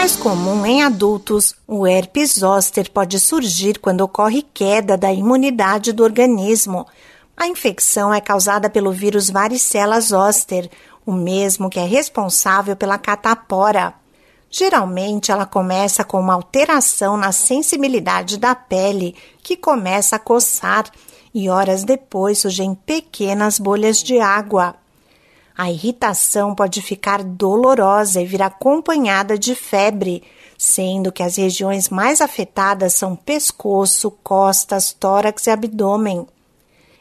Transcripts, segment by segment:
Mais comum em adultos, o herpes zoster pode surgir quando ocorre queda da imunidade do organismo. A infecção é causada pelo vírus varicela zoster, o mesmo que é responsável pela catapora. Geralmente, ela começa com uma alteração na sensibilidade da pele, que começa a coçar, e horas depois surgem pequenas bolhas de água. A irritação pode ficar dolorosa e vir acompanhada de febre, sendo que as regiões mais afetadas são pescoço, costas, tórax e abdômen.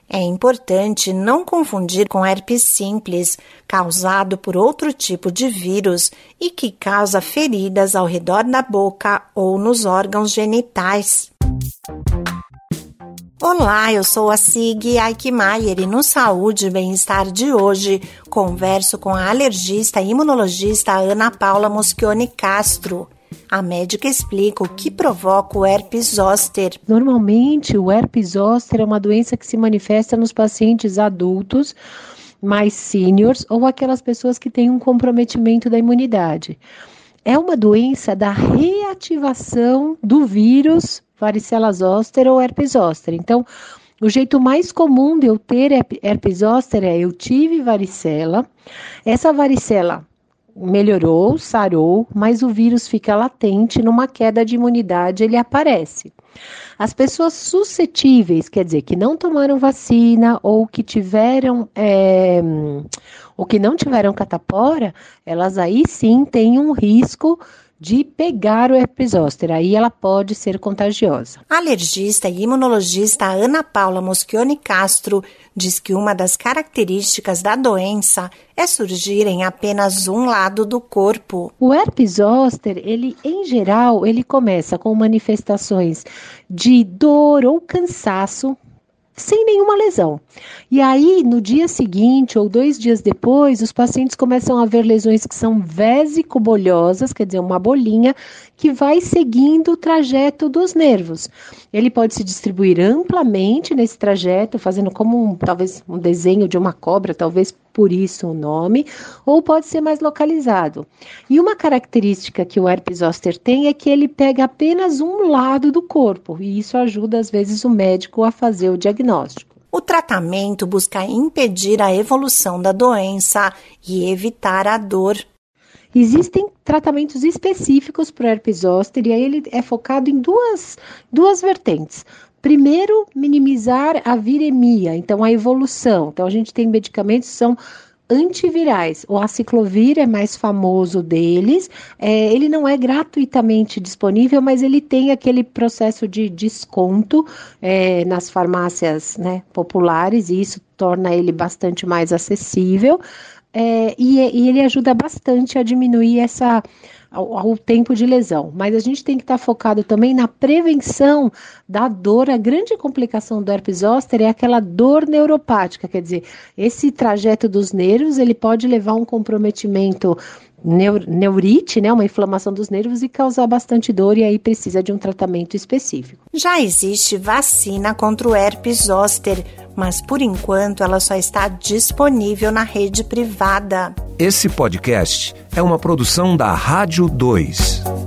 É importante não confundir com herpes simples, causado por outro tipo de vírus e que causa feridas ao redor da boca ou nos órgãos genitais. Olá, eu sou a Sig Aikmaier e no Saúde e Bem-Estar de hoje converso com a alergista e imunologista Ana Paula Moschione Castro. A médica explica o que provoca o herpes zoster. Normalmente, o herpes zoster é uma doença que se manifesta nos pacientes adultos mais seniors ou aquelas pessoas que têm um comprometimento da imunidade. É uma doença da reativação do vírus varicela zoster ou herpes zoster. Então, o jeito mais comum de eu ter herpes zoster é eu tive varicela, essa varicela melhorou, sarou, mas o vírus fica latente, numa queda de imunidade ele aparece. As pessoas suscetíveis, quer dizer, que não tomaram vacina ou que tiveram é, ou que não tiveram catapora, elas aí sim têm um risco de pegar o herpes zoster, aí ela pode ser contagiosa. A alergista e imunologista Ana Paula Moschione Castro diz que uma das características da doença é surgir em apenas um lado do corpo. O herpes zoster, ele em geral, ele começa com manifestações de dor ou cansaço sem nenhuma lesão. E aí, no dia seguinte ou dois dias depois, os pacientes começam a ver lesões que são vesicobolhosas, quer dizer, uma bolinha que vai seguindo o trajeto dos nervos. Ele pode se distribuir amplamente nesse trajeto, fazendo como um, talvez um desenho de uma cobra, talvez por isso o nome, ou pode ser mais localizado. E uma característica que o herpes zoster tem é que ele pega apenas um lado do corpo, e isso ajuda às vezes o médico a fazer o diagnóstico. O tratamento busca impedir a evolução da doença e evitar a dor. Existem tratamentos específicos para o herpes zoster e aí ele é focado em duas, duas vertentes. Primeiro, minimizar a viremia, então a evolução. Então a gente tem medicamentos que são antivirais. O aciclovir é mais famoso deles. É, ele não é gratuitamente disponível, mas ele tem aquele processo de desconto é, nas farmácias né, populares e isso torna ele bastante mais acessível. É, e, e ele ajuda bastante a diminuir essa ao tempo de lesão. Mas a gente tem que estar tá focado também na prevenção da dor. A grande complicação do herpes zoster é aquela dor neuropática, quer dizer, esse trajeto dos nervos ele pode levar a um comprometimento neur, neurite, né, uma inflamação dos nervos e causar bastante dor e aí precisa de um tratamento específico. Já existe vacina contra o herpes zoster, mas por enquanto ela só está disponível na rede privada. Esse podcast é uma produção da Rádio 2.